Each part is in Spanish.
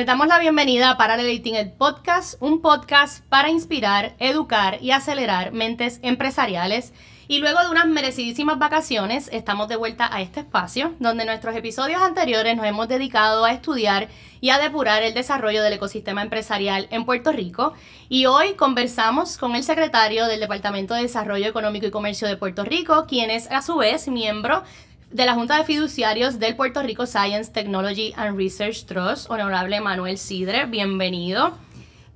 Les damos la bienvenida a Parallelating el Podcast, un podcast para inspirar, educar y acelerar mentes empresariales. Y luego de unas merecidísimas vacaciones, estamos de vuelta a este espacio, donde nuestros episodios anteriores nos hemos dedicado a estudiar y a depurar el desarrollo del ecosistema empresarial en Puerto Rico. Y hoy conversamos con el secretario del Departamento de Desarrollo Económico y Comercio de Puerto Rico, quien es a su vez miembro de la Junta de Fiduciarios del Puerto Rico Science, Technology and Research Trust, honorable Manuel Sidre, bienvenido,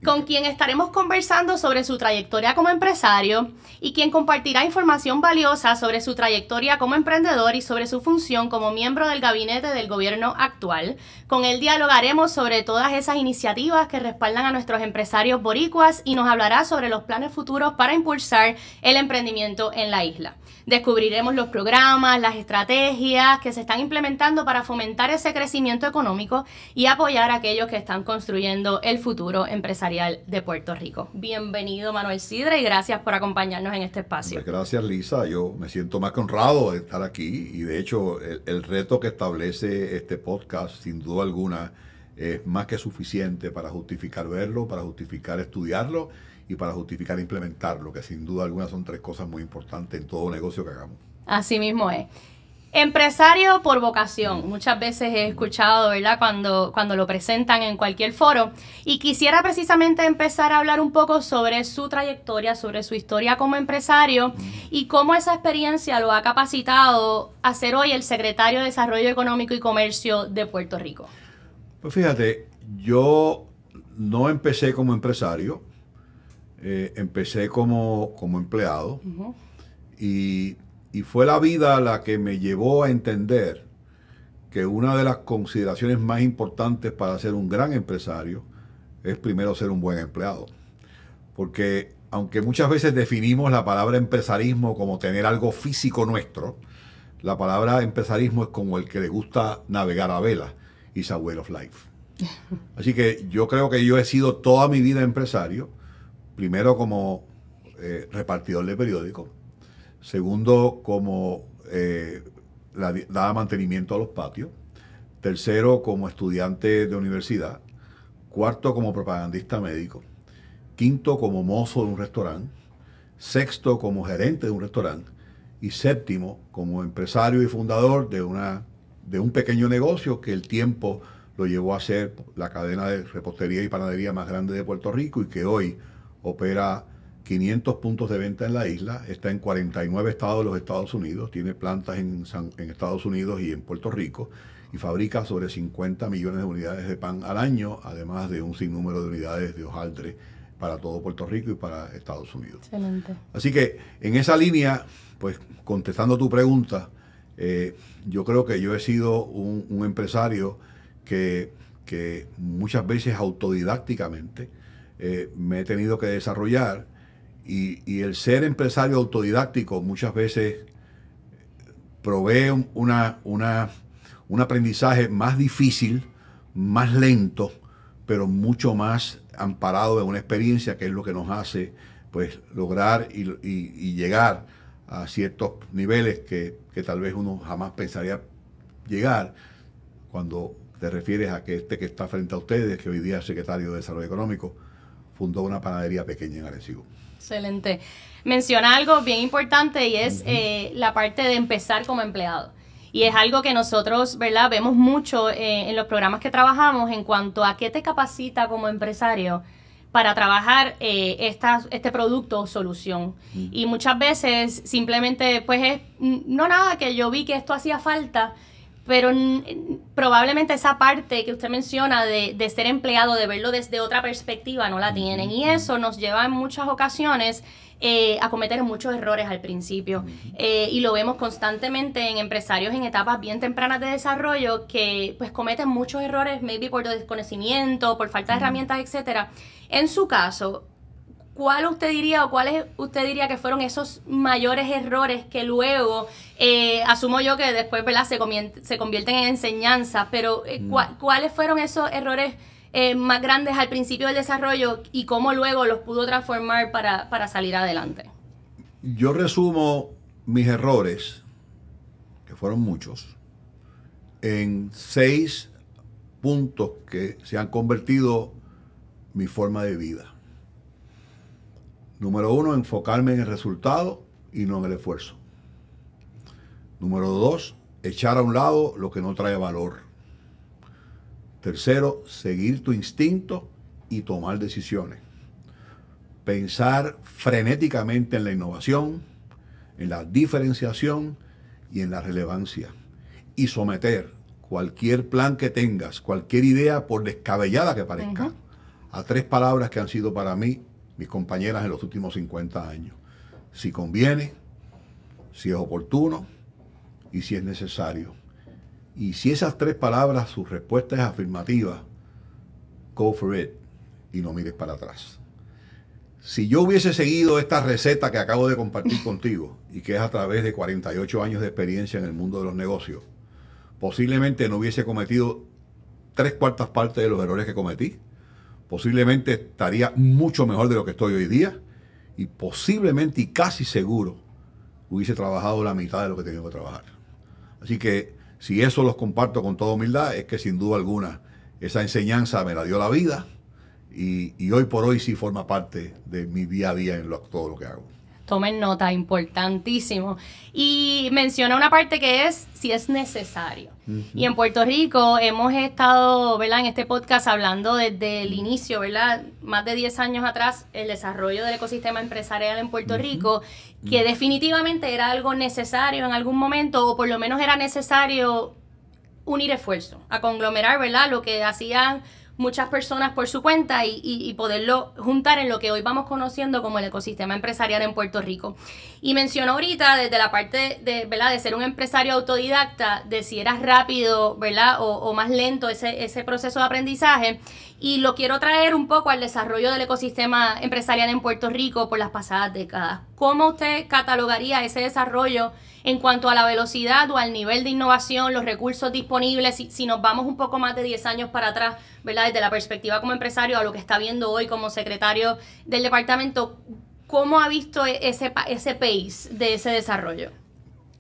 con quien estaremos conversando sobre su trayectoria como empresario y quien compartirá información valiosa sobre su trayectoria como emprendedor y sobre su función como miembro del gabinete del gobierno actual. Con él dialogaremos sobre todas esas iniciativas que respaldan a nuestros empresarios boricuas y nos hablará sobre los planes futuros para impulsar el emprendimiento en la isla. Descubriremos los programas, las estrategias que se están implementando para fomentar ese crecimiento económico y apoyar a aquellos que están construyendo el futuro empresarial de Puerto Rico. Bienvenido Manuel Sidre y gracias por acompañarnos en este espacio. Gracias Lisa, yo me siento más que honrado de estar aquí y de hecho el, el reto que establece este podcast sin duda alguna es más que suficiente para justificar verlo, para justificar estudiarlo y para justificar implementarlo, que sin duda alguna son tres cosas muy importantes en todo negocio que hagamos. Así mismo es. Empresario por vocación. Muchas veces he escuchado, ¿verdad? Cuando, cuando lo presentan en cualquier foro. Y quisiera precisamente empezar a hablar un poco sobre su trayectoria, sobre su historia como empresario y cómo esa experiencia lo ha capacitado a ser hoy el secretario de Desarrollo Económico y Comercio de Puerto Rico. Pues fíjate, yo no empecé como empresario, eh, empecé como, como empleado y, y, fue la vida la que me llevó a entender que una de las consideraciones más importantes para ser un gran empresario es primero ser un buen empleado. Porque aunque muchas veces definimos la palabra empresarismo como tener algo físico nuestro, la palabra empresarismo es como el que le gusta navegar a vela. Is a way of life. Así que yo creo que yo he sido toda mi vida empresario primero como eh, repartidor de periódicos, segundo como eh, daba mantenimiento a los patios, tercero como estudiante de universidad, cuarto como propagandista médico, quinto como mozo de un restaurante, sexto como gerente de un restaurante y séptimo como empresario y fundador de, una, de un pequeño negocio que el tiempo lo llevó a ser la cadena de repostería y panadería más grande de Puerto Rico y que hoy opera 500 puntos de venta en la isla, está en 49 estados de los Estados Unidos, tiene plantas en, Estados Unidos y en Puerto Rico y fabrica sobre 50 millones de unidades de pan al año, además de un sinnúmero de unidades de hojaldre para todo Puerto Rico y para Estados Unidos. Excelente. Así que en esa línea, pues contestando tu pregunta, eh, yo creo que yo he sido un, empresario que, que muchas veces autodidácticamente, eh, me he tenido que desarrollar y, el ser empresario autodidáctico muchas veces provee una, un aprendizaje más difícil, más lento, pero mucho más amparado en una experiencia que es lo que nos hace pues lograr y, llegar a ciertos niveles que, que, tal vez uno jamás pensaría llegar cuando te refieres a que este que está frente a ustedes, que hoy día es secretario de Desarrollo Económico, fundó una panadería pequeña en Arecibo. Excelente. Menciona algo bien importante y es eh, la parte de empezar como empleado. Y es algo que nosotros, ¿verdad? Vemos mucho eh, en los programas que trabajamos en cuanto a qué te capacita como empresario para trabajar eh, este producto o solución. Y muchas veces simplemente, pues es, no nada, que yo vi que esto hacía falta, pero probablemente esa parte que usted menciona de, de, ser empleado, de verlo desde otra perspectiva, no la tienen. Y eso nos lleva en muchas ocasiones eh, a cometer muchos errores al principio. Eh, y lo vemos constantemente en empresarios en etapas bien tempranas de desarrollo que pues cometen muchos errores, maybe por desconocimiento, por falta de herramientas, etcétera. En su caso, ¿cuál usted diría o cuáles usted diría que fueron esos mayores errores que luego, eh, asumo yo que después ¿verdad? Se, se convierten en enseñanza, pero eh, mm. ¿cuáles fueron esos errores eh, más grandes al principio del desarrollo y cómo luego los pudo transformar para, para salir adelante? Yo resumo mis errores, que fueron muchos, en seis puntos que se han convertido mi forma de vida. Número uno, enfocarme en el resultado y no en el esfuerzo. Número dos, echar a un lado lo que no trae valor. Tercero, seguir tu instinto y tomar decisiones. Pensar frenéticamente en la innovación, en la diferenciación y en la relevancia. Y someter cualquier plan que tengas, cualquier idea, por descabellada que parezca, a tres palabras que han sido para mí mis compañeras en los últimos 50 años. Si conviene, si es oportuno y si es necesario. Y si esas tres palabras, su respuesta es afirmativa, go for it y no mires para atrás. Si yo hubiese seguido esta receta que acabo de compartir contigo y que es a través de 48 años de experiencia en el mundo de los negocios, posiblemente no hubiese cometido tres cuartas partes de los errores que cometí posiblemente estaría mucho mejor de lo que estoy hoy día y posiblemente y casi seguro hubiese trabajado la mitad de lo que tenía que trabajar. Así que si eso los comparto con toda humildad, es que sin duda alguna esa enseñanza me la dio la vida y, y hoy por hoy sí forma parte de mi día a día en lo, todo lo que hago. Tomen nota, importantísimo. Y menciona una parte que es si es necesario. Y en Puerto Rico hemos estado, ¿verdad? En este podcast hablando desde el inicio, ¿verdad? Más de 10 años atrás, el desarrollo del ecosistema empresarial en Puerto Rico, que definitivamente era algo necesario en algún momento, o por lo menos era necesario unir esfuerzos, a conglomerar, ¿verdad? Lo que hacían muchas personas por su cuenta y, poderlo juntar en lo que hoy vamos conociendo como el ecosistema empresarial en Puerto Rico. Y mencionó ahorita desde la parte de, ¿verdad? de ser un empresario autodidacta, de si era rápido ¿verdad? O, más lento ese, ese proceso de aprendizaje. Y lo quiero traer un poco al desarrollo del ecosistema empresarial en Puerto Rico por las pasadas décadas. ¿Cómo usted catalogaría ese desarrollo? en cuanto a la velocidad o al nivel de innovación, los recursos disponibles, si, nos vamos un poco más de 10 años para atrás, ¿verdad? Desde la perspectiva como empresario a lo que está viendo hoy como secretario del departamento, ¿cómo ha visto e, ese, ese pace de ese desarrollo?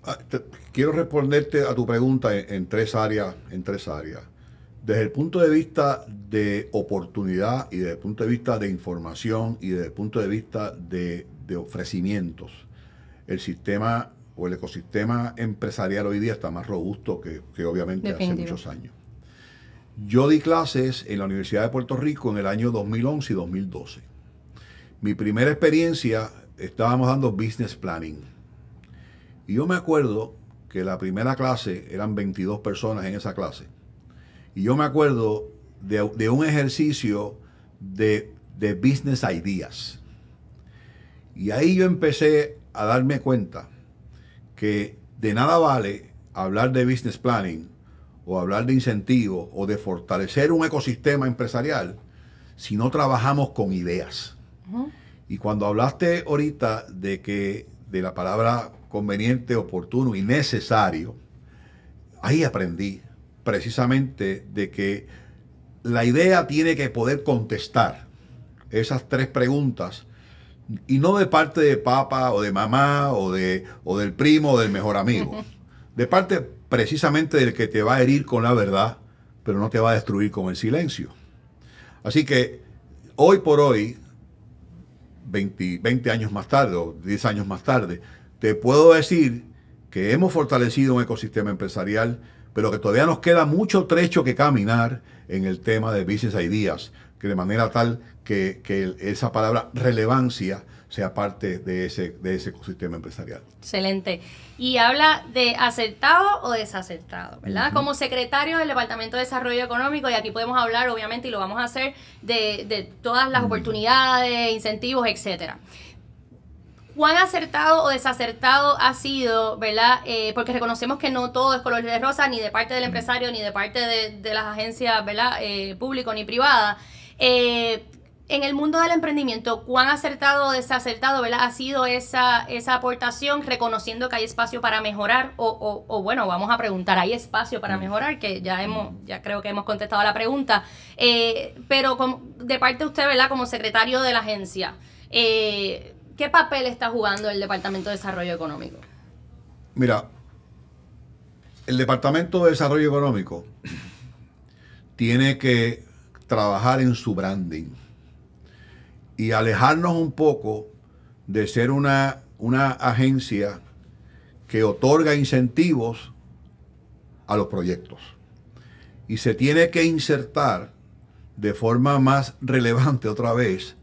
Ah, quiero responderte a tu pregunta en, tres áreas, en tres áreas. Desde el punto de vista de oportunidad y desde el punto de vista de información y desde el punto de vista de, de ofrecimientos, el sistema o el ecosistema empresarial hoy día está más robusto que, obviamente hace muchos años. Yo di clases en la Universidad de Puerto Rico en el año 2011 y 2012. Mi primera experiencia estábamos dando business planning. Y yo me acuerdo que la primera clase eran 22 personas en esa clase. Y yo me acuerdo de, un ejercicio de, de business ideas. Y ahí yo empecé a darme cuenta que de nada vale hablar de business planning o hablar de incentivos o de fortalecer un ecosistema empresarial si no trabajamos con ideas. Y cuando hablaste ahorita de que de la palabra conveniente, oportuno y necesario, ahí aprendí precisamente de que la idea tiene que poder contestar esas tres preguntas y no de parte de papá o de mamá o, de, o del primo o del mejor amigo. De parte precisamente del que te va a herir con la verdad, pero no te va a destruir con el silencio. Así que hoy por hoy, 20, 20 años más tarde o 10 años más tarde, te puedo decir que hemos fortalecido un ecosistema empresarial, pero que todavía nos queda mucho trecho que caminar en el tema de business ideas, que de manera tal que, esa palabra relevancia sea parte de ese, de ese ecosistema empresarial. Excelente. Y habla de acertado o desacertado, ¿verdad? Como secretario del Departamento de Desarrollo Económico, y aquí podemos hablar, obviamente, y lo vamos a hacer, de, todas las oportunidades, incentivos, etcétera. ¿Cuán acertado o desacertado ha sido, verdad? Eh, porque reconocemos que no todo es color de rosa, ni de parte del empresario, ni de parte de, las agencias, ¿verdad? Eh, público ni privada. Eh, en el mundo del emprendimiento, ¿cuán acertado o desacertado ¿verdad? ha sido esa, esa aportación reconociendo que hay espacio para mejorar? O, o, bueno, vamos a preguntar, ¿hay espacio para mejorar? Que ya hemos, ya creo que hemos contestado la pregunta. Eh, pero de parte de usted, ¿verdad? Como secretario de la agencia, eh, ¿qué papel está jugando el Departamento de Desarrollo Económico? Mira, el Departamento de Desarrollo Económico tiene que trabajar en su branding y alejarnos un poco de ser una, una agencia que otorga incentivos a los proyectos. Y se tiene que insertar de forma más relevante otra vez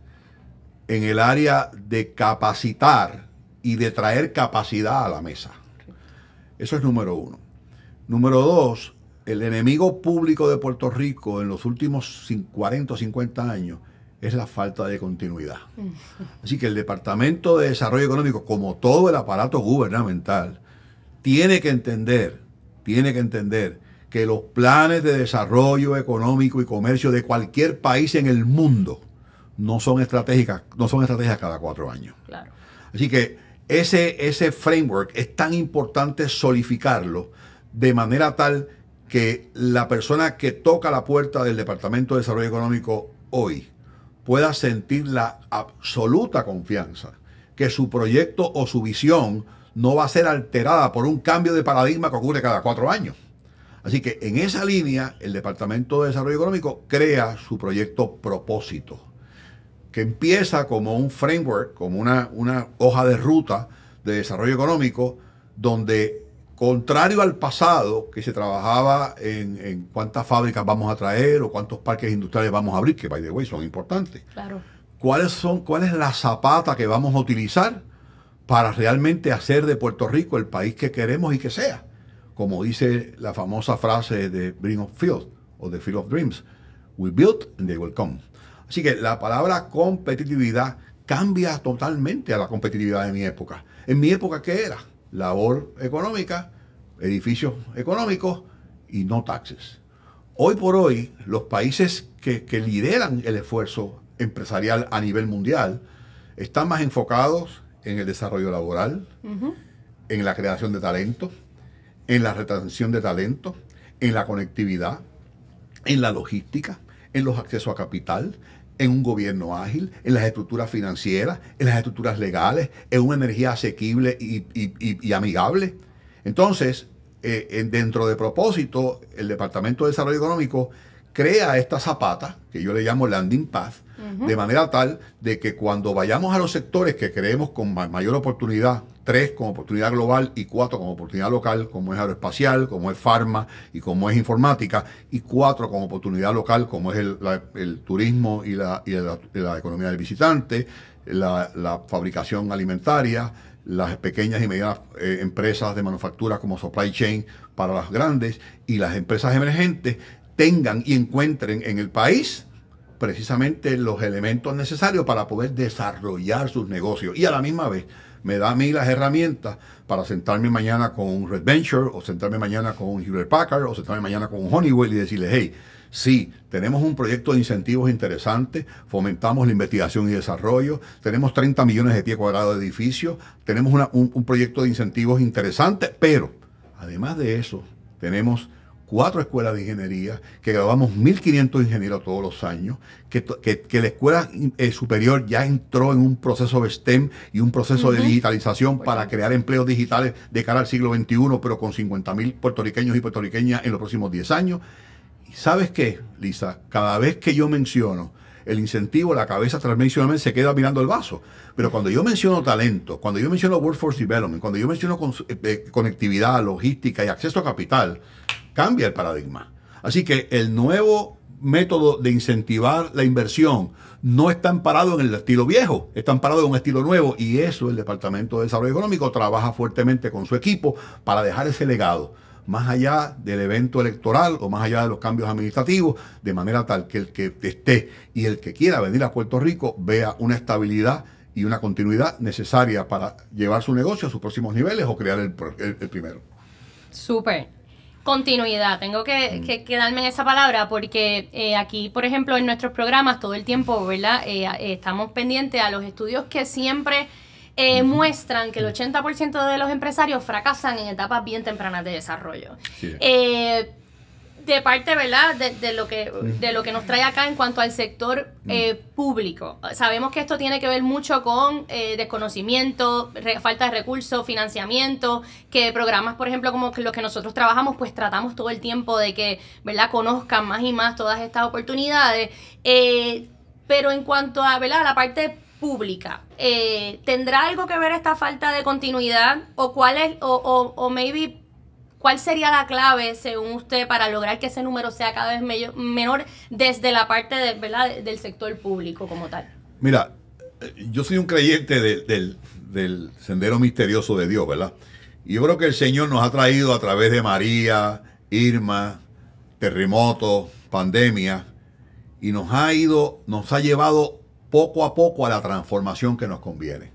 en el área de capacitar y de traer capacidad a la mesa. Eso es número uno. Número dos, el enemigo público de Puerto Rico en los últimos 40 o 50 años es la falta de continuidad. Así que el Departamento de Desarrollo Económico, como todo el aparato gubernamental, tiene que entender, tiene que entender que los planes de desarrollo económico y comercio de cualquier país en el mundo no son estratégicas, no son estrategias cada cuatro años. Así que ese, ese framework es tan importante solidificarlo de manera tal que la persona que toca la puerta del Departamento de Desarrollo Económico hoy pueda sentir la absoluta confianza que su proyecto o su visión no va a ser alterada por un cambio de paradigma que ocurre cada cuatro años. Así que en esa línea, el Departamento de Desarrollo Económico crea su proyecto propósito, que empieza como un framework, como una, hoja de ruta de desarrollo económico, donde contrario al pasado, que se trabajaba en, cuántas fábricas vamos a traer o cuántos parques industriales vamos a abrir, que by the way son importantes. Claro. ¿Cuáles son, cuál es la zapata que vamos a utilizar para realmente hacer de Puerto Rico el país que queremos y que sea? Como dice la famosa frase de Bring of Field o de Field of Dreams, we build and they will come. Así que la palabra competitividad cambia totalmente a la competitividad de mi época. En mi época, ¿qué era? Labor económica, edificios económicos y no taxes. Hoy por hoy, los países que, lideran el esfuerzo empresarial a nivel mundial están más enfocados en el desarrollo laboral, en la creación de talento, en la retención de talento, en la conectividad, en la logística, en los accesos a capital, en un gobierno ágil, en las estructuras financieras, en las estructuras legales, en una energía asequible y, amigable. Entonces, eh, dentro de propósito, el Departamento de Desarrollo Económico crea esta zapata, que yo le llamo landing path, de manera tal de que cuando vayamos a los sectores que creemos con mayor oportunidad, tres como oportunidad global y cuatro como oportunidad local, como es aeroespacial, como es farma y como es informática, y cuatro como oportunidad local, como es el, turismo y, la, economía del visitante, la, fabricación alimentaria, las pequeñas y medianas eh, empresas de manufactura como supply chain para las grandes y las empresas emergentes tengan y encuentren en el país precisamente los elementos necesarios para poder desarrollar sus negocios. Y a la misma vez me da a mí las herramientas para sentarme mañana con Red Venture o sentarme mañana con Hewlett Packard o sentarme mañana con Honeywell y decirle, hey, sí, tenemos un proyecto de incentivos interesante, fomentamos la investigación y desarrollo, tenemos 30 millones de pies cuadrados de edificios, tenemos un proyecto de incentivos interesante, pero además de eso, tenemos cuatro escuelas de ingeniería, que graduamos 1.500 ingenieros todos los años, que, la escuela eh, superior ya entró en un proceso de STEM y un proceso de digitalización para crear empleos digitales de cara al siglo XXI, pero con 50.000 puertorriqueños y puertorriqueñas en los próximos 10 años. ¿Y sabes qué, Lisa? Cada vez que yo menciono el incentivo, la cabeza transmisionalmente se queda mirando el vaso. Pero cuando yo menciono talento, cuando yo menciono Workforce Development, cuando yo menciono eh, eh, conectividad, logística y acceso a capital, cambia el paradigma. Así que el nuevo método de incentivar la inversión no está amparado en el estilo viejo, está amparado en un estilo nuevo y eso el Departamento de Desarrollo Económico trabaja fuertemente con su equipo para dejar ese legado más allá del evento electoral o más allá de los cambios administrativos, de manera tal que el que esté y el que quiera venir a Puerto Rico vea una estabilidad y una continuidad necesaria para llevar su negocio a sus próximos niveles o crear el, primero. Súper continuidad. Tengo que, mm. quedarme en esa palabra porque eh, aquí, por ejemplo, en nuestros programas todo el tiempo, ¿verdad? Eh, eh, estamos pendientes a los estudios que siempre muestran que el 80% de los empresarios fracasan en etapas bien tempranas de desarrollo. De parte, ¿verdad? De, lo que, de lo que nos trae acá en cuanto al sector eh, público. Sabemos que esto tiene que ver mucho con eh, desconocimiento, falta de recursos, financiamiento, que programas, por ejemplo, como los que nosotros trabajamos, pues tratamos todo el tiempo de que, ¿verdad? Conozcan más y más todas estas oportunidades. Eh, pero en cuanto a, ¿verdad? La parte pública, ¿tendrá algo que ver esta falta de continuidad? ¿O cuál es, o, o, o maybe ¿Cuál sería la clave, según usted, para lograr que ese número sea cada vez menor desde la parte ¿verdad? del sector público como tal? Mira, yo soy un creyente del, sendero misterioso de Dios, ¿verdad? Y yo creo que el Señor nos ha traído a través de María, Irma, terremotos, pandemia, y nos ha ido, nos ha llevado poco a poco a la transformación que nos conviene.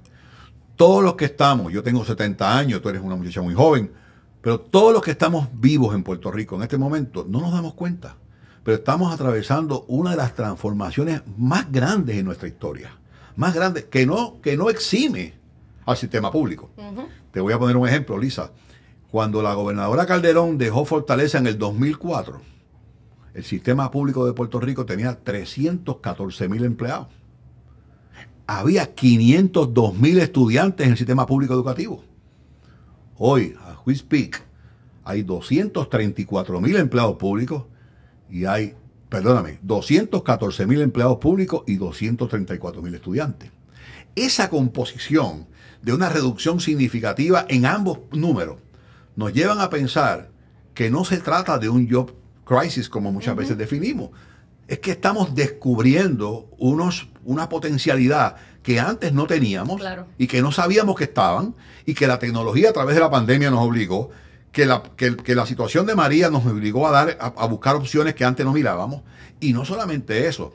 Todos los que estamos, yo tengo 70 años, tú eres una muchacha muy joven, pero todos los que estamos vivos en Puerto Rico en este momento no nos damos cuenta. Pero estamos atravesando una de las transformaciones más grandes en nuestra historia. Más grandes, que no, que no exime al sistema público. Te voy a poner un ejemplo, Lisa. Cuando la gobernadora Calderón dejó Fortaleza en el 2004, el sistema público de Puerto Rico tenía 314 mil empleados. Había 502 mil estudiantes en el sistema público educativo. Hoy, we speak, hay 234 mil empleados públicos y hay, perdóname, 214 mil empleados públicos y 234 mil estudiantes. Esa composición de una reducción significativa en ambos números nos llevan a pensar que no se trata de un job crisis como muchas veces definimos. Es que estamos descubriendo unos, una potencialidad que antes no teníamos y que no sabíamos que estaban y que la tecnología a través de la pandemia nos obligó, que la, que, la situación de María nos obligó a, dar, a, buscar opciones que antes no mirábamos. Y no solamente eso,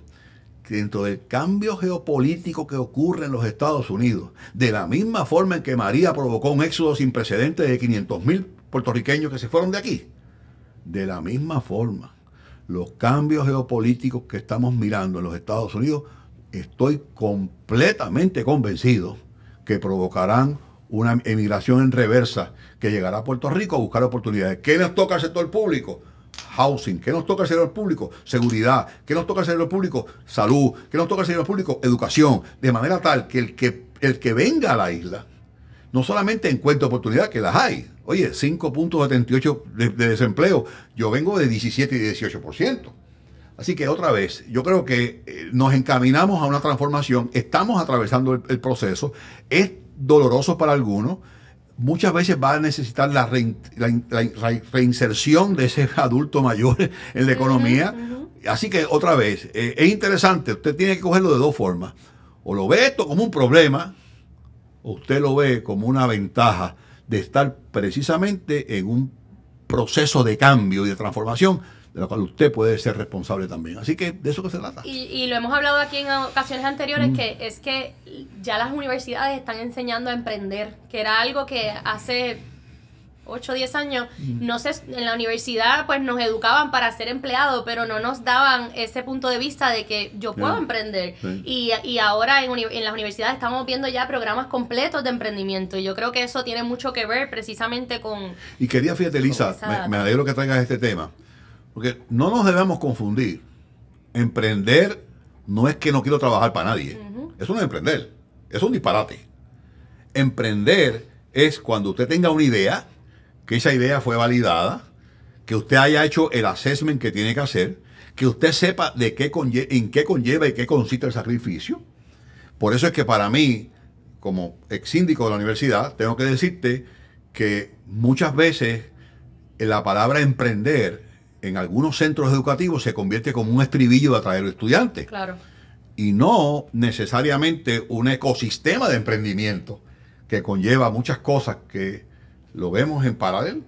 dentro del cambio geopolítico que ocurre en los Estados Unidos, de la misma forma en que María provocó un éxodo sin precedentes de 500 mil puertorriqueños que se fueron de aquí, de la misma forma, los cambios geopolíticos que estamos mirando en los Estados Unidos estoy completamente convencido que provocarán una emigración en reversa que llegará a Puerto Rico a buscar oportunidades. ¿Qué nos toca al sector público? Housing. ¿Qué nos toca al sector público? Seguridad. ¿Qué nos toca al sector público? Salud. ¿Qué nos toca al sector público? Educación. De manera tal que el que, el que venga a la isla no solamente encuentre oportunidades, que las hay. Oye, 5.78 de, de desempleo. Yo vengo de 17 y 18%. Así que otra vez, yo creo que eh, nos encaminamos a una transformación, estamos atravesando el, proceso, es doloroso para algunos, muchas veces va a necesitar la, reinserción de ese adulto mayor en la economía. Así que otra vez, eh, es interesante, usted tiene que cogerlo de dos formas. O lo ve esto como un problema, o usted lo ve como una ventaja de estar precisamente en un proceso de cambio y de transformación de la cual usted puede ser responsable también. Así que de eso que se trata. Y, lo hemos hablado aquí en ocasiones anteriores, mm. que es que ya las universidades están enseñando a emprender, que era algo que hace 8 o 10 años, mm. no sé, en la universidad pues nos educaban para ser empleados, pero no nos daban ese punto de vista de que yo puedo emprender. Y, y, ahora en, en, las universidades estamos viendo ya programas completos de emprendimiento y yo creo que eso tiene mucho que ver precisamente con... Y quería, fíjate, Lisa, me, me, alegro que traigas este tema. Porque no nos debemos confundir. Emprender no es que no quiero trabajar para nadie. Eso no es emprender. Es un disparate. Emprender es cuando usted tenga una idea, que esa idea fue validada, que usted haya hecho el assessment que tiene que hacer, que usted sepa de qué en qué conlleva y qué consiste el sacrificio. Por eso es que para mí, como ex síndico de la universidad, tengo que decirte que muchas veces la palabra emprender en algunos centros educativos se convierte como un estribillo de atraer estudiantes. Claro. Y no necesariamente un ecosistema de emprendimiento que conlleva muchas cosas que lo vemos en Paralel,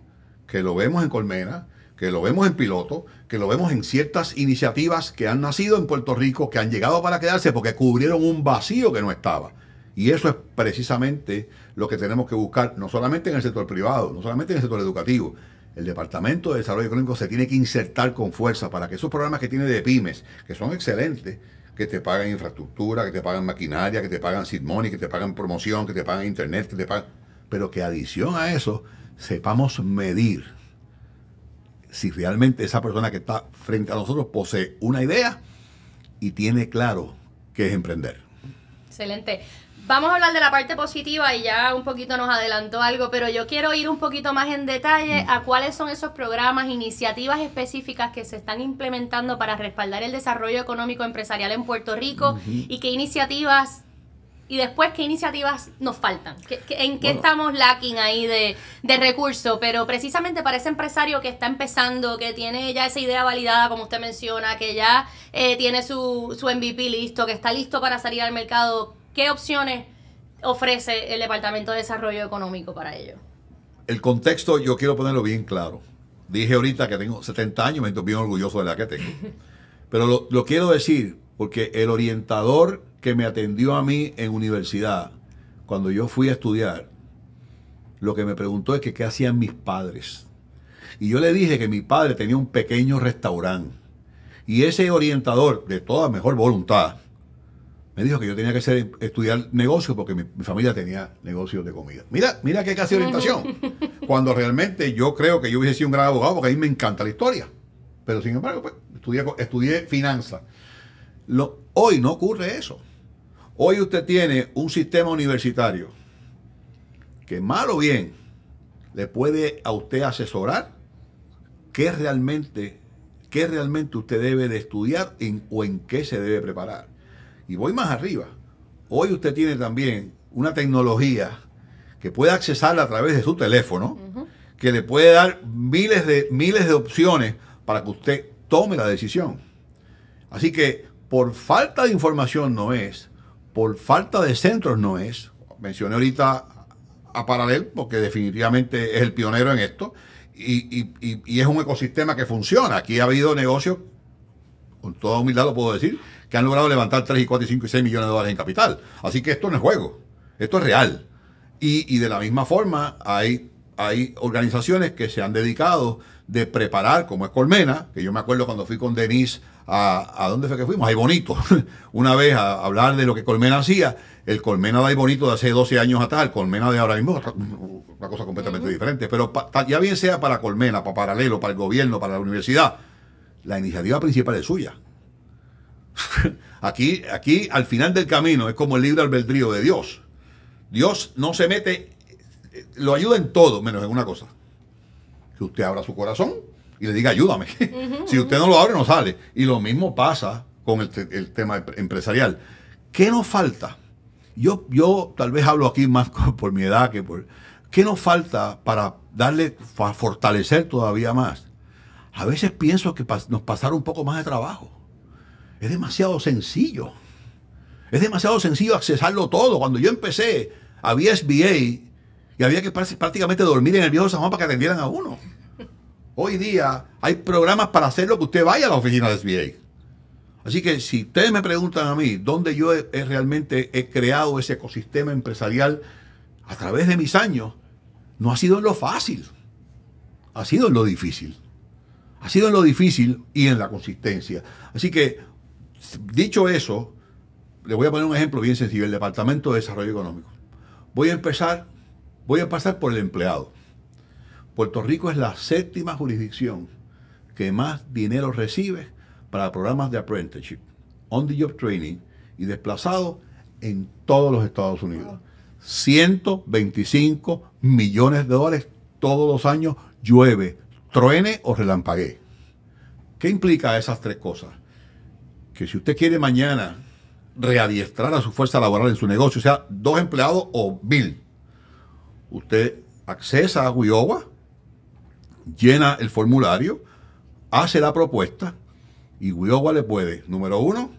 que lo vemos en Colmena, que lo vemos en Piloto, que lo vemos en ciertas iniciativas que han nacido en Puerto Rico, que han llegado para quedarse porque cubrieron un vacío que no estaba. Y eso es precisamente lo que tenemos que buscar, no solamente en el sector privado, no solamente en el sector educativo, el Departamento de Desarrollo Económico se tiene que insertar con fuerza para que esos programas que tiene de pymes, que son excelentes, que te pagan infraestructura, que te pagan maquinaria, que te pagan seed money, que te pagan promoción, que te pagan internet, que te pagan... Pero que adición a eso sepamos medir si realmente esa persona que está frente a nosotros posee una idea y tiene claro qué es emprender. Excelente. Vamos a hablar de la parte positiva y ya un poquito nos adelantó algo, pero yo quiero ir un poquito más en detalle a cuáles son esos programas, iniciativas específicas que se están implementando para respaldar el desarrollo económico empresarial en Puerto Rico y qué iniciativas y después qué iniciativas nos faltan, en qué estamos lacking ahí de, de recursos, pero precisamente para ese empresario que está empezando, que tiene ya esa idea validada, como usted menciona, que ya eh, tiene su, su MVP listo, que está listo para salir al mercado, ¿Qué opciones ofrece el Departamento de Desarrollo Económico para ello? El contexto yo quiero ponerlo bien claro. Dije ahorita que tengo 70 años, me estoy bien orgulloso de la que tengo. Pero lo, quiero decir porque el orientador que me atendió a mí en universidad, cuando yo fui a estudiar, lo que me preguntó es que qué hacían mis padres. Y yo le dije que mi padre tenía un pequeño restaurante. Y ese orientador, de toda mejor voluntad, me dijo que yo tenía que ser, estudiar negocio porque mi, familia tenía negocios de comida. Mira, mira qué casi orientación. Cuando realmente yo creo que yo hubiese sido un gran abogado porque a mí me encanta la historia. Pero sin embargo, pues, estudié, estudié finanzas. hoy no ocurre eso. Hoy usted tiene un sistema universitario que mal o bien le puede a usted asesorar qué realmente, qué realmente usted debe de estudiar o en qué se debe preparar. Y voy más arriba. Hoy usted tiene también una tecnología que puede accesarla a través de su teléfono, que le puede dar miles de, miles de opciones para que usted tome la decisión. Así que por falta de información no es, por falta de centros no es. Mencioné ahorita a Paralel porque definitivamente es el pionero en esto y, y es un ecosistema que funciona. Aquí ha habido negocios, con toda humildad lo puedo decir, que han logrado levantar 3 y 4 y 5 y 6 millones de dólares en capital. Así que esto no es juego, esto es real. Y, de la misma forma hay, hay organizaciones que se han dedicado de preparar, como es Colmena, que yo me acuerdo cuando fui con Denise a, ¿a dónde fue que fuimos? Ahí Bonito, una vez a hablar de lo que Colmena hacía. El Colmena de Bonito de hace 12 años atrás, el Colmena de ahora mismo, una cosa completamente diferente. Pero ya bien sea para Colmena, para Paralelo, para el gobierno, para la universidad, la iniciativa principal es suya. aquí, aquí, al final del camino, es como el libre albedrío de Dios. Dios no se mete, lo ayuda en todo, menos en una cosa. Que usted abra su corazón y le diga, ayúdame. si usted no lo abre, no sale. Y lo mismo pasa con el, tema empresarial. ¿Qué nos falta? Yo, yo tal vez hablo aquí más por mi edad que por... ¿Qué nos falta para darle, para fortalecer todavía más? A veces pienso que nos pasara un poco más de trabajo. Es demasiado sencillo. Es demasiado sencillo accesarlo todo. Cuando yo empecé, había SBA y había que prácticamente dormir en el viejo San Juan para que atendieran a uno. Hoy día hay programas para hacerlo que usted vaya a la oficina de SBA. Así que si ustedes me preguntan a mí dónde yo realmente he creado ese ecosistema empresarial a través de mis años, no ha sido en lo fácil, ha sido en lo difícil. Ha sido en lo difícil y en la consistencia. Así que Dicho eso, le voy a poner un ejemplo bien sencillo, el Departamento de Desarrollo Económico. Voy a empezar, voy a pasar por el empleado. Puerto Rico es la séptima jurisdicción que más dinero recibe para programas de apprenticeship, on the job training y desplazado en todos los Estados Unidos. 125 millones de dólares todos los años llueve, truene o relampaguee. ¿Qué implica esas tres cosas? que si usted quiere mañana readiestrar a su fuerza laboral en su negocio, sea dos empleados o mil, usted accesa a Wiowa, llena el formulario, hace la propuesta y Wiowa le puede, número uno,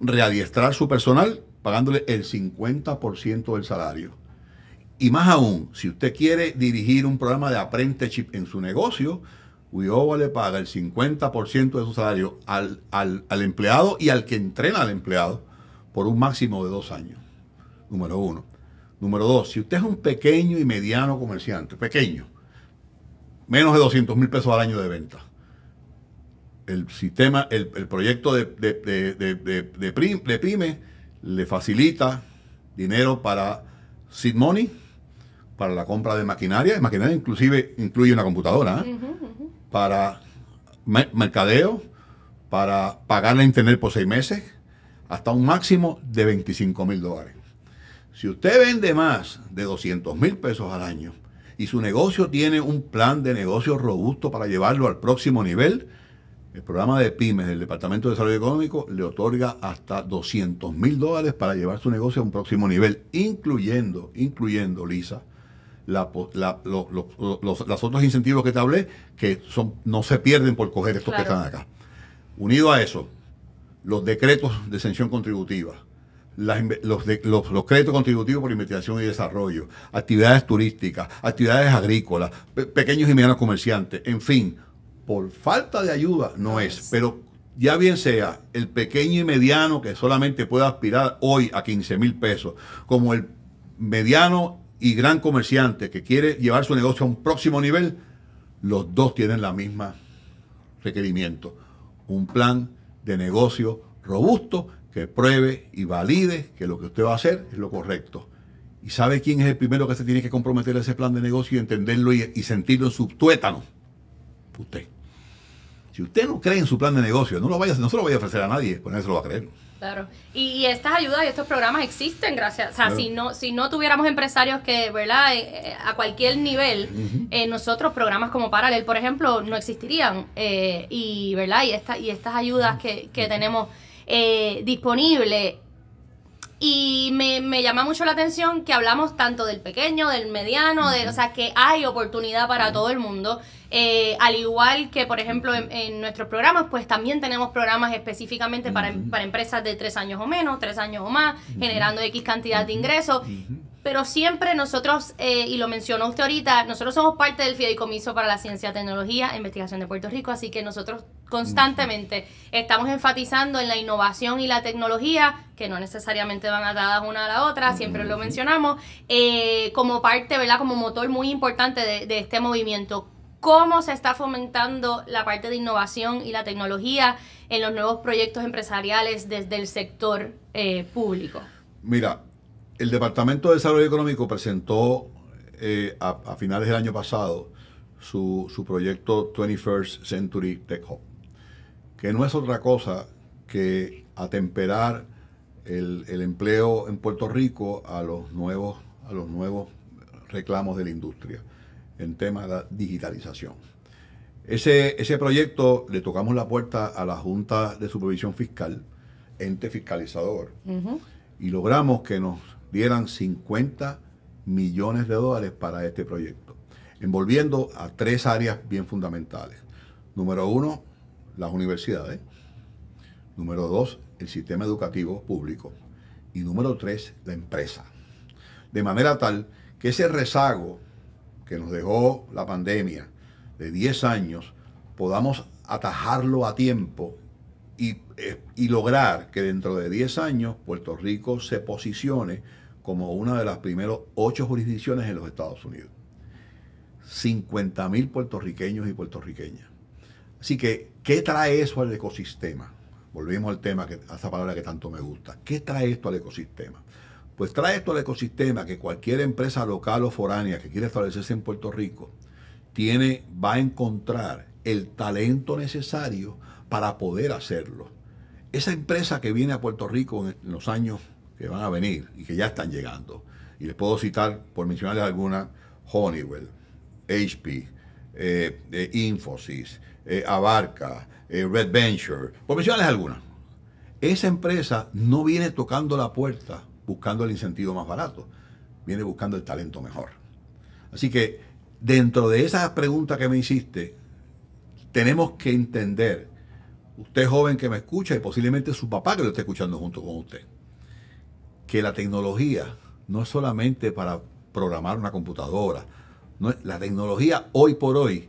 readiestrar su personal pagándole el 50% del salario. Y más aún, si usted quiere dirigir un programa de apprenticeship en su negocio, Wiowa le paga el 50% de su salario al, empleado y al que entrena al empleado por un máximo de dos años. Número uno. Número dos, si usted es un pequeño y mediano comerciante, pequeño, menos de 200 mil pesos al año de venta, el sistema, el, proyecto de, de, PYME le facilita dinero para seed money, para la compra de maquinaria. maquinaria inclusive incluye una computadora. ¿eh? para mercadeo, para pagar la internet por seis meses, hasta un máximo de 25 mil dólares. Si usted vende más de 200 mil pesos al año y su negocio tiene un plan de negocio robusto para llevarlo al próximo nivel, el programa de pymes del Departamento de Desarrollo Económico le otorga hasta 200 mil dólares para llevar su negocio a un próximo nivel, incluyendo, incluyendo, Lisa, los, otros incentivos que te hablé, que son, no se pierden por coger estos que están acá. Unido a eso, los decretos de exención contributiva, los, los, créditos contributivos por investigación y desarrollo, actividades turísticas, actividades agrícolas, pequeños y medianos comerciantes, en fin, por falta de ayuda no es, pero ya bien sea el pequeño y mediano que solamente puede aspirar hoy a 15 mil pesos, como el mediano y gran comerciante que quiere llevar su negocio a un próximo nivel, los dos tienen la misma requerimiento. Un plan de negocio robusto que pruebe y valide que lo que usted va a hacer es lo correcto. ¿Y sabe quién es el primero que se tiene que comprometer a ese plan de negocio y entenderlo y, sentirlo en su tuétano? Usted. Si usted no cree en su plan de negocio, no, lo vaya, no se lo vaya a ofrecer a nadie, pues nadie se lo va a creer. Claro. Y, estas ayudas y estos programas existen gracias, o sea, si no si no tuviéramos empresarios que, ¿verdad? Eh, eh, a cualquier nivel, eh, nosotros programas como Paralel, por ejemplo, no existirían. y, ¿verdad? Y, esta, y estas ayudas que, que tenemos eh, disponible. Y me, me, llama mucho la atención que hablamos tanto del pequeño, del mediano, de, o sea, que hay oportunidad para todo el mundo. Eh, al igual que, por ejemplo, en, nuestros programas, pues también tenemos programas específicamente para, para, empresas de tres años o menos, tres años o más, generando X cantidad de ingresos. Pero siempre nosotros, eh, y lo mencionó usted ahorita, nosotros somos parte del Fideicomiso para la Ciencia, Tecnología e Investigación de Puerto Rico, así que nosotros constantemente estamos enfatizando en la innovación y la tecnología, que no necesariamente van atadas una a la otra, siempre lo mencionamos, eh, como parte, ¿verdad? Como motor muy importante de, este movimiento. ¿Cómo se está fomentando la parte de innovación y la tecnología en los nuevos proyectos empresariales desde el sector eh, público? Mira, el Departamento de Desarrollo Económico presentó eh, a, finales del año pasado su, proyecto 21st Century Tech Hub, que no es otra cosa que atemperar el, empleo en Puerto Rico a los nuevos reclamos de la industria en tema de digitalización. Ese, ese proyecto le tocamos la puerta a la Junta de Supervisión Fiscal, ente fiscalizador, y logramos que nos dieran 50 millones de dólares para este proyecto, envolviendo a tres áreas bien fundamentales. Número uno, las universidades. Número dos, el sistema educativo público. Y número tres, la empresa. De manera tal que ese rezago que nos dejó la pandemia de 10 años, podamos atajarlo a tiempo y, eh, y, lograr que dentro de 10 años Puerto Rico se posicione como una de las primeras ocho jurisdicciones en los Estados Unidos. 50 mil puertorriqueños y puertorriqueñas. Así que, ¿qué trae eso al ecosistema? Volvemos al tema, que, a esa palabra que tanto me gusta. ¿Qué trae esto al ecosistema? Pues trae esto al ecosistema que cualquier empresa local o foránea que quiera establecerse en Puerto Rico tiene, va a encontrar el talento necesario para poder hacerlo. Esa empresa que viene a Puerto Rico en los años que van a venir y que ya están llegando. Y les puedo citar, por mencionarles alguna, Honeywell, HP, eh, eh, Infosys, eh, Abarca, Red Venture, por mencionarles alguna. Esa empresa no viene tocando la puerta buscando el incentivo más barato, viene buscando el talento mejor. Así que dentro de esa pregunta que me hiciste, tenemos que entender, usted joven que me escucha y posiblemente su papá que lo esté escuchando junto con usted, que la tecnología no es solamente para programar una computadora. No la tecnología hoy por hoy,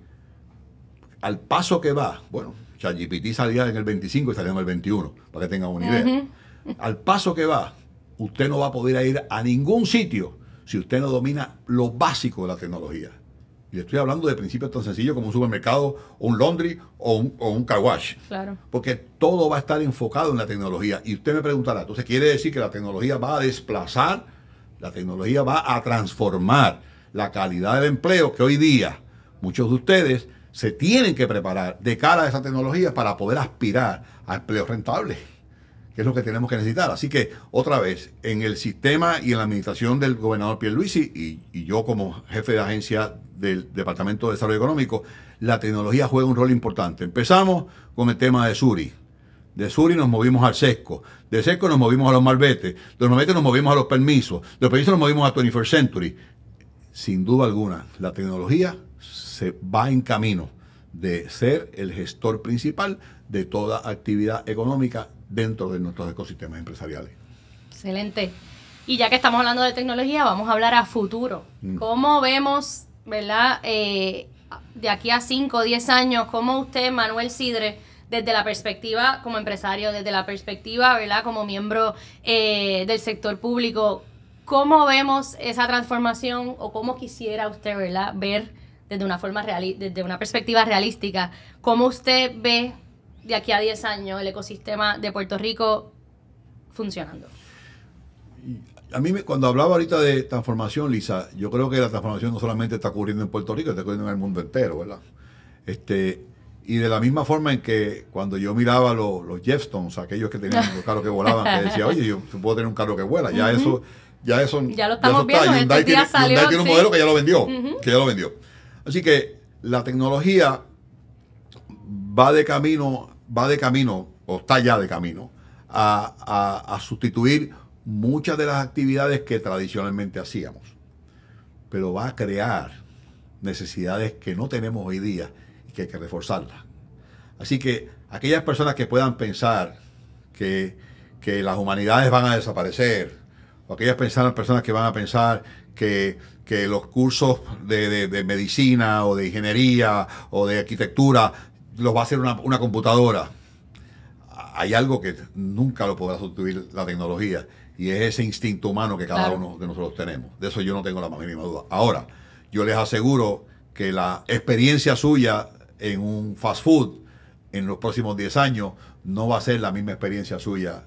al paso que va, bueno, ChatGPT salía en el 25 y salía en el 21, para que tengan una idea. Al paso que va, usted no va a poder ir a ningún sitio si usted no domina lo básico de la tecnología. Y estoy hablando de principios tan sencillos como un supermercado, o un laundry o un, o un car wash. Claro. Porque todo va a estar enfocado en la tecnología. Y usted me preguntará, entonces quiere decir que la tecnología va a desplazar, la tecnología va a transformar la calidad del empleo que hoy día muchos de ustedes se tienen que preparar de cara a esa tecnología para poder aspirar a empleos rentables, que es lo que tenemos que necesitar. Así que, otra vez, en el sistema y en la administración del gobernador Pierluisi y, y yo como jefe de agencia del Departamento de Desarrollo Económico, la tecnología juega un rol importante. Empezamos con el tema de Suri. De Suri nos movimos al SESCO. De SESCO nos movimos a los malbetes. De los malbetes nos movimos a los permisos. De los permisos nos movimos a 21st Century. Sin duda alguna, la tecnología se va en camino de ser el gestor principal de toda actividad económica dentro de nuestros ecosistemas empresariales. Excelente. Y ya que estamos hablando de tecnología, vamos a hablar a futuro. Mm. ¿Cómo vemos, verdad, eh, de aquí a 5 o 10 años, cómo usted, Manuel Sidre, desde la perspectiva como empresario, desde la perspectiva, ¿verdad? Como miembro eh, del sector público, ¿cómo vemos esa transformación o cómo quisiera usted, ¿verdad? Ver desde una forma real, desde una perspectiva realística, cómo usted ve de aquí a 10 años el ecosistema de Puerto Rico funcionando. A mí, cuando hablaba ahorita de transformación, Lisa, yo creo que la transformación no solamente está ocurriendo en Puerto Rico, está ocurriendo en el mundo entero, ¿verdad? Este, y de la misma forma en que cuando yo miraba los, los Jeffstones, aquellos que tenían los carros que volaban, que decía, oye, yo puedo tener un carro que vuela, ya eso, ya eso, ya lo estamos viendo, Hyundai, tiene, salió, Hyundai tiene un modelo que ya lo vendió, que ya lo vendió. Así que la tecnología va de camino, va de camino, o está ya de camino, a, sustituir muchas de las actividades que tradicionalmente hacíamos. Pero va a crear necesidades que no tenemos hoy día y que hay que reforzarlas. Así que aquellas personas que puedan pensar que, que las humanidades van a desaparecer, o aquellas personas que van a pensar que que los cursos de, medicina o de ingeniería o de arquitectura los va a hacer una, computadora. Hay algo que nunca lo podrá sustituir la tecnología y es ese instinto humano que cada uno de nosotros tenemos. De eso yo no tengo la más mínima duda. Ahora, yo les aseguro que la experiencia suya en un fast food en los próximos 10 años no va a ser la misma experiencia suya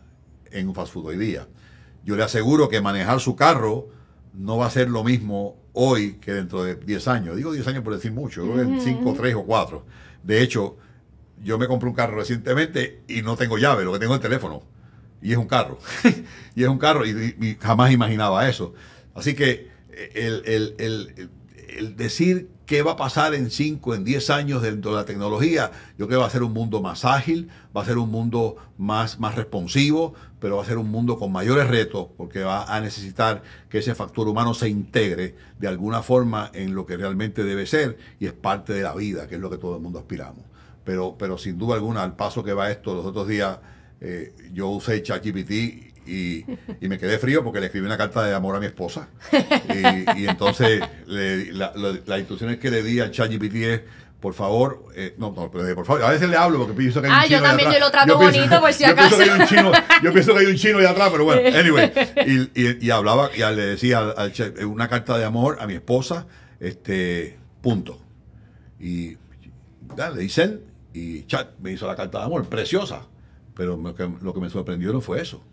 en un fast food hoy día. Yo le aseguro que manejar su carro no va a ser lo mismo hoy que dentro de 10 años. Digo 10 años por decir mucho, 5, 3 o 4. De hecho, yo me compré un carro recientemente y no tengo llave, lo que tengo es el teléfono. Y es un carro. y es un carro y, jamás imaginaba eso. Así que el, el, el decir qué va a pasar en 5, en 10 años dentro de la tecnología, yo creo que va a ser un mundo más ágil, va a ser un mundo más, más responsivo, pero va a ser un mundo con mayores retos porque va a necesitar que ese factor humano se integre de alguna forma en lo que realmente debe ser y es parte de la vida, que es lo que todo el mundo aspiramos. Pero, pero sin duda alguna, al paso que va esto, los otros días eh, yo usé ChatGPT y, me quedé frío porque le escribí una carta de amor a mi esposa. Y, entonces la, las instrucciones que le di a ChatGPT es, por favor, eh, no, no, pero por favor, a veces le hablo porque pienso que hay un ah, chino. Ah, yo también yo lo trato bonito por si acaso. Pienso que hay un chino, yo pienso que hay un chino ahí atrás, pero bueno, anyway. Y, y hablaba, y le decía al, una carta de amor a mi esposa, este, punto. Y le dicen, y chat me hizo la carta de amor, preciosa. Pero lo que, lo que me sorprendió no fue eso.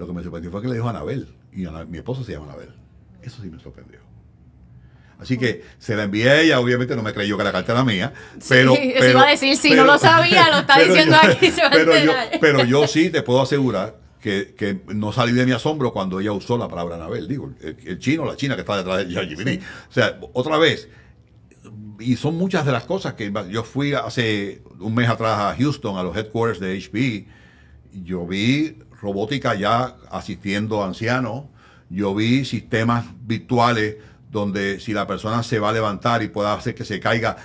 Lo que me sorprendió fue que le dijo a Anabel. Y mi esposa se llama Anabel. Eso sí me sorprendió. Así que se la envié a ella, obviamente no me creyó que la carta era mía. Pero, sí, pero, iba a decir, si no lo sabía, lo está diciendo aquí. Se va pero, yo, pero yo sí te puedo asegurar que, que, no salí de mi asombro cuando ella usó la palabra Anabel. Digo, el, chino, la china que está detrás de ChatGPT. O sea, otra vez, y son muchas de las cosas que yo fui hace un mes atrás a Houston, a los headquarters de HP, y yo vi robótica ya asistiendo a ancianos. Yo vi sistemas virtuales donde si la persona se va a levantar y puede hacer que se caiga,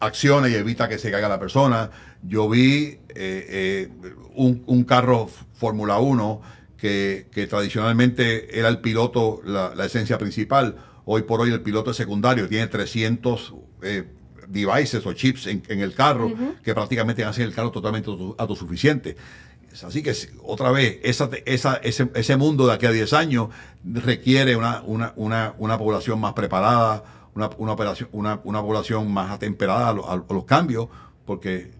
acciona y evita que se caiga la persona. Yo vi eh, eh, un, carro Fórmula 1 que, tradicionalmente era el piloto, la, esencia principal. Hoy por hoy el piloto es secundario, tiene 300 eh, devices o chips en, el carro que prácticamente hacen el carro totalmente autosuficiente. Así que otra vez, esa, ese, mundo de aquí a 10 años requiere una, población más preparada, una, operación, una, población más atemperada a, los cambios, porque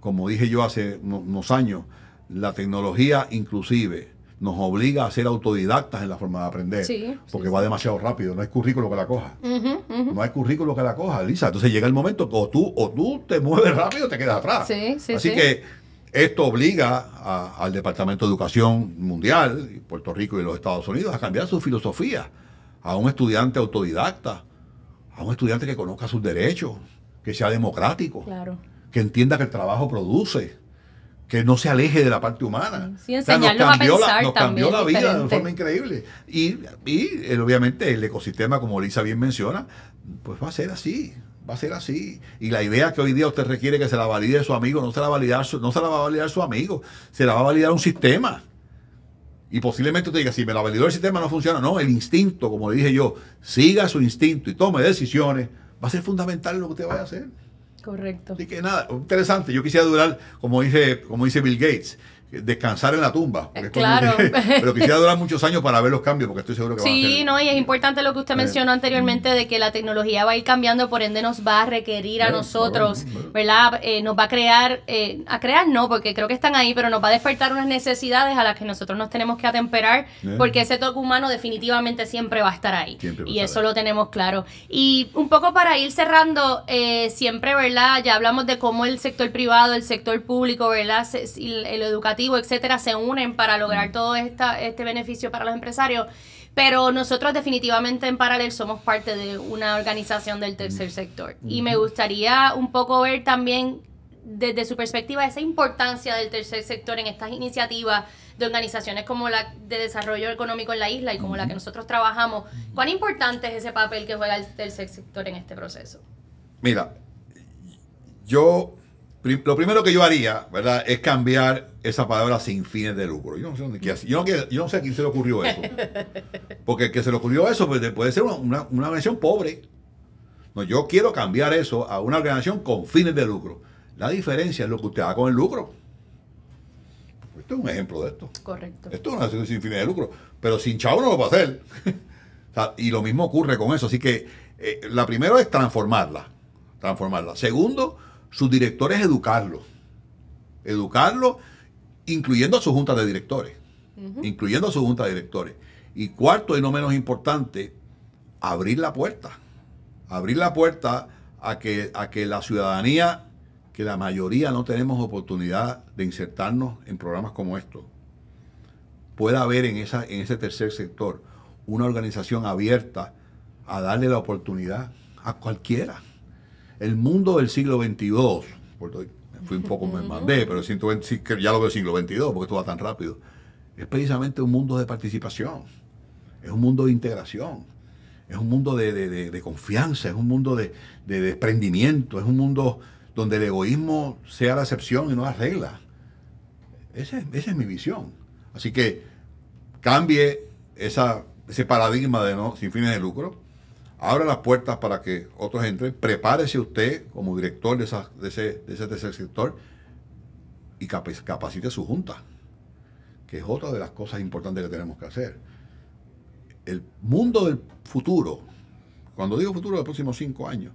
como dije yo hace unos años, la tecnología inclusive nos obliga a ser autodidactas en la forma de aprender. Sí, porque sí, va sí. demasiado rápido, no hay currículo que la coja. No hay currículo que la coja, Lisa. Entonces llega el momento que o tú, o tú te mueves rápido o te quedas atrás. Sí, sí, Así sí. que esto obliga a- al Departamento de Educación Mundial, Puerto Rico y los Estados Unidos, a cambiar su filosofía a un estudiante autodidacta, a un estudiante que conozca sus derechos, que sea democrático, Claro. que entienda que el trabajo produce, que no se aleje de la parte humana. Sí, O sea, nos enseñarlos a cambió la, nos cambió la vida de diferente. forma increíble. Y, y obviamente el ecosistema, como Lisa bien menciona, pues va a ser así. Va a ser así. Y la idea que hoy día usted requiere que se la valide su amigo, no se la, va a validar su- no se la va a validar su amigo, se la va a validar un sistema. Y posiblemente usted diga, si me la validó el sistema no funciona. No, el instinto, como le dije yo, siga su instinto y tome decisiones, va a ser fundamental en lo que usted vaya a hacer. Correcto. Así que nada, interesante. Yo quisiera durar, como dice, como dice Bill Gates, descansar en la tumba. Claro. que- pero quisiera durar muchos años para ver los cambios, porque estoy seguro que van a Sí, ser. no, y es importante lo que usted Eh, mencionó anteriormente de que la tecnología va a ir cambiando, por ende nos va a requerir a nosotros, bueno, bueno. ¿verdad? Eh, nos va a crear, eh, a crear no, porque creo que están ahí, pero nos va a despertar unas necesidades a las que nosotros nos tenemos que atemperar, porque ese toque humano definitivamente siempre va a estar ahí. Siempre Y eso ahí. lo tenemos claro. Y un poco para ir cerrando, eh, siempre, ¿verdad? Ya hablamos de cómo el sector privado, el sector público, ¿verdad? Se- el, el educativo, etcétera, se unen para lograr todo esta, este beneficio para los empresarios. Pero nosotros definitivamente en paralelo somos parte de una organización del tercer sector. Y me gustaría un poco ver también desde su perspectiva esa importancia del tercer sector en estas iniciativas de organizaciones como la de desarrollo económico en la isla y como la que nosotros trabajamos. ¿Cuán importante es ese papel que juega el tercer sector en este proceso? Mira, yo, lo primero que yo haría, ¿verdad?, es cambiar esa palabra sin fines de lucro. Yo no sé, dónde- yo no, yo no sé a quién se le ocurrió eso. Porque el que se le ocurrió eso pues, puede ser una, una- una organización pobre. No, yo quiero cambiar eso a una organización con fines de lucro. La diferencia es lo que usted haga con el lucro. Esto es un ejemplo de esto. Correcto. Esto es una organización sin fines de lucro. Pero sin chavo no lo va a hacer. O sea, y lo mismo ocurre con eso. Así que eh, la primera es transformarla. Transformarla. Segundo, sus directores educarlos. Educarlos, incluyendo a su junta de directores. Incluyendo a su junta de directores. Y cuarto, y no menos importante, abrir la puerta. Abrir la puerta a que, a que la ciudadanía, que la mayoría no tenemos oportunidad de insertarnos en programas como estos, pueda haber en, esa, en ese tercer sector una organización abierta a darle la oportunidad a cualquiera. El mundo del siglo XXII, fui un poco, me mandé, pero ya lo veo siglo XXII porque esto va tan rápido, es precisamente un mundo de participación, es un mundo de integración, es un mundo de, de- de- de confianza, es un mundo de, de desprendimiento, es un mundo donde el egoísmo sea la excepción y no la regla. Ese- esa es mi visión. Así que cambie esa, ese paradigma de no sin fines de lucro, abra las puertas para que otros entren, prepárese usted como director de, ese, tercer sector y capac- capacite su junta, que es otra de las cosas importantes que tenemos que hacer. El mundo del futuro, cuando digo futuro, de los próximos cinco años,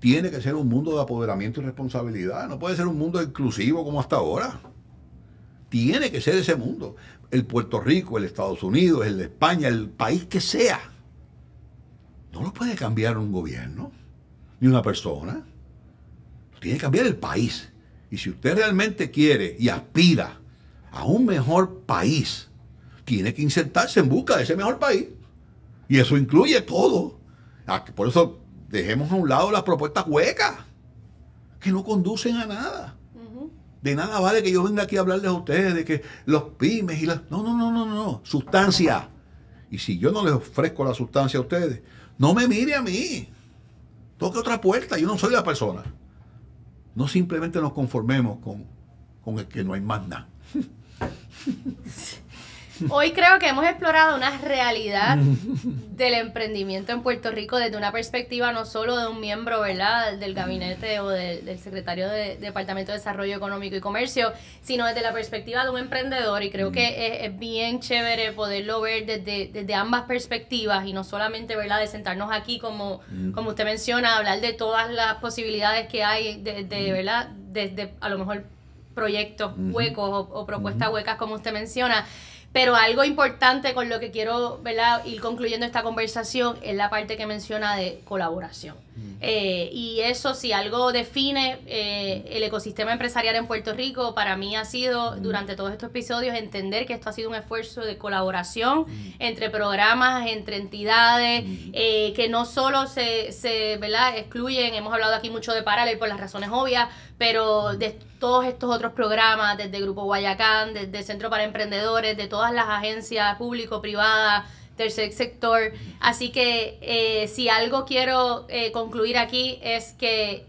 tiene que ser un mundo de apoderamiento y responsabilidad, no puede ser un mundo exclusivo como hasta ahora tiene que ser ese mundo. El Puerto Rico, el Estados Unidos, el de España, el país que sea. No lo puede cambiar un gobierno, ni una persona. Lo tiene que cambiar el país. Y si usted realmente quiere y aspira a un mejor país, tiene que insertarse en busca de ese mejor país. Y eso incluye todo. Ah, Por eso dejemos a un lado las propuestas huecas, que no conducen a nada. De nada vale que yo venga aquí a hablarles a ustedes de que los pymes y las... No, no, no, no, no. Sustancia. Y si yo no les ofrezco la sustancia a ustedes, no me mire a mí. Toque otra puerta. Yo no soy la persona. No simplemente nos conformemos con, con el que no hay más nada. Hoy creo que hemos explorado una realidad del emprendimiento en Puerto Rico desde una perspectiva no solo de un miembro, ¿verdad?, del gabinete o de- del secretario de Departamento de Desarrollo Económico y Comercio, sino desde la perspectiva de un emprendedor. Y creo que es, es bien chévere poderlo ver desde, desde ambas perspectivas y no solamente, ¿verdad?, de sentarnos aquí como, como usted menciona, hablar de todas las posibilidades que hay, de, de, ¿verdad?, desde a lo mejor proyectos huecos o, o propuestas huecas como usted menciona, Pero algo importante con lo que quiero ¿verdad? ir concluyendo esta conversación es la parte que menciona de colaboración. Mm. Eh, y eso, si algo define eh, el ecosistema empresarial en Puerto Rico, para mí ha sido, mm. durante todos estos episodios, entender que esto ha sido un esfuerzo de colaboración mm. entre programas, entre entidades, eh, que no solo se, se ¿verdad? excluyen, hemos hablado aquí mucho de Paralel por las razones obvias, pero de todos estos otros programas, desde Grupo Guayacán, desde Centro para Emprendedores, de todas las agencias público-privadas, tercer sector. Así que eh, si algo quiero eh, concluir aquí es que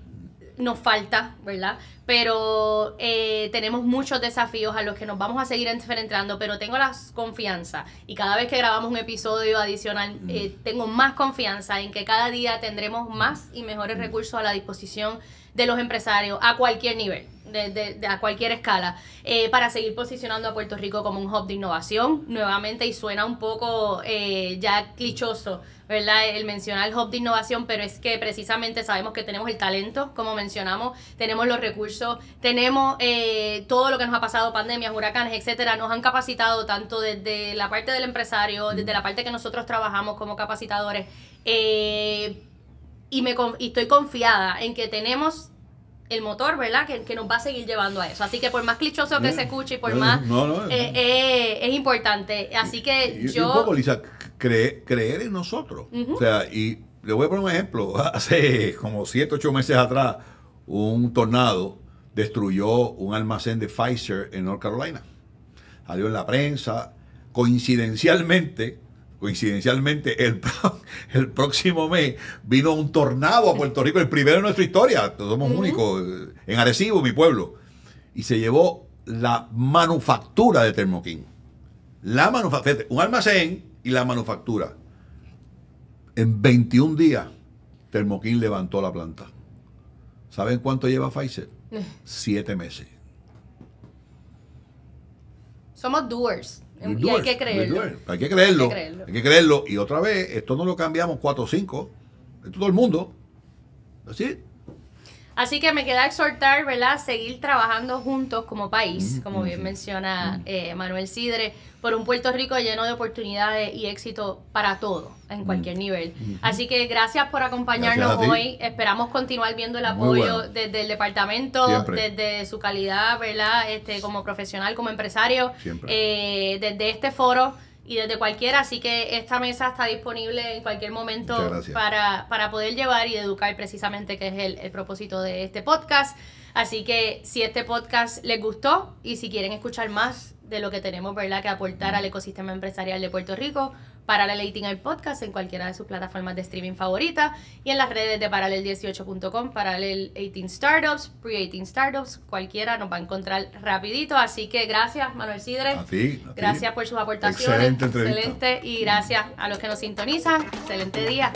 nos falta, ¿verdad? Pero eh, tenemos muchos desafíos a los que nos vamos a seguir enfrentando, pero tengo la confianza y cada vez que grabamos un episodio adicional, tengo más confianza en que cada día tendremos más y mejores recursos a la disposición de los empresarios a cualquier nivel. De, a cualquier escala, eh, para seguir posicionando a Puerto Rico como un hub de innovación, nuevamente, y suena un poco eh, ya clichoso, ¿verdad? El mencionar el hub de innovación, pero es que precisamente sabemos que tenemos el talento, como mencionamos, tenemos los recursos, tenemos eh, todo lo que nos ha pasado, pandemias, huracanes, etcétera, nos han capacitado tanto desde la parte del empresario, desde la parte que nosotros trabajamos como capacitadores, y, me, y estoy confiada en que tenemos el motor, ¿verdad? Que, que, nos va a seguir llevando a eso. Así que por más clichoso que se escuche y por más... Eh, eh, es importante. Así que y, yo... un poco, Lisa, creer en nosotros. O sea, y le voy a poner un ejemplo. Hace como 7, 8 meses atrás, un tornado destruyó un almacén de Pfizer en North Carolina. Salió en la prensa. Coincidencialmente, coincidencialmente, el, el próximo mes vino un tornado a Puerto Rico, el primero en nuestra historia, somos únicos, en Arecibo, mi pueblo, y se llevó la manufactura de Termoquín. La manufactura, un almacén y la manufactura. En 21 días, Termoquín levantó la planta. ¿Saben cuánto lleva Pfizer? Siete meses. Somos doers. Y hay que creerlo. Hay que creerlo. Hay que creerlo. Y otra vez, esto no lo cambiamos 4 o 5. Esto todo el mundo. Así. Así que me queda exhortar, ¿verdad? Seguir trabajando juntos como país, como bien menciona eh, Manuel Sidre, por un Puerto Rico lleno de oportunidades y éxito para todo, en cualquier nivel. Así que gracias por acompañarnos hoy. Esperamos continuar viendo el apoyo desde el departamento, desde su calidad, ¿verdad? Este, como profesional, como empresario, eh, desde este foro y desde cualquiera, así que esta mesa está disponible en cualquier momento para, para, poder llevar y educar precisamente, que es el, el, propósito de este podcast. Así que si este podcast les gustó y si quieren escuchar más de lo que tenemos ¿verdad? que aportar al ecosistema empresarial de Puerto Rico, Paralel el podcast en cualquiera de sus plataformas de streaming favoritas y en las redes de paralel18.com, Paralel 18 Startups, Pre-18 Startups, cualquiera nos va a encontrar rapidito. Así que gracias, Manuel Sidre. A ti, gracias por sus aportaciones. Excelente Excelente. Y gracias a los que nos sintonizan. Excelente día.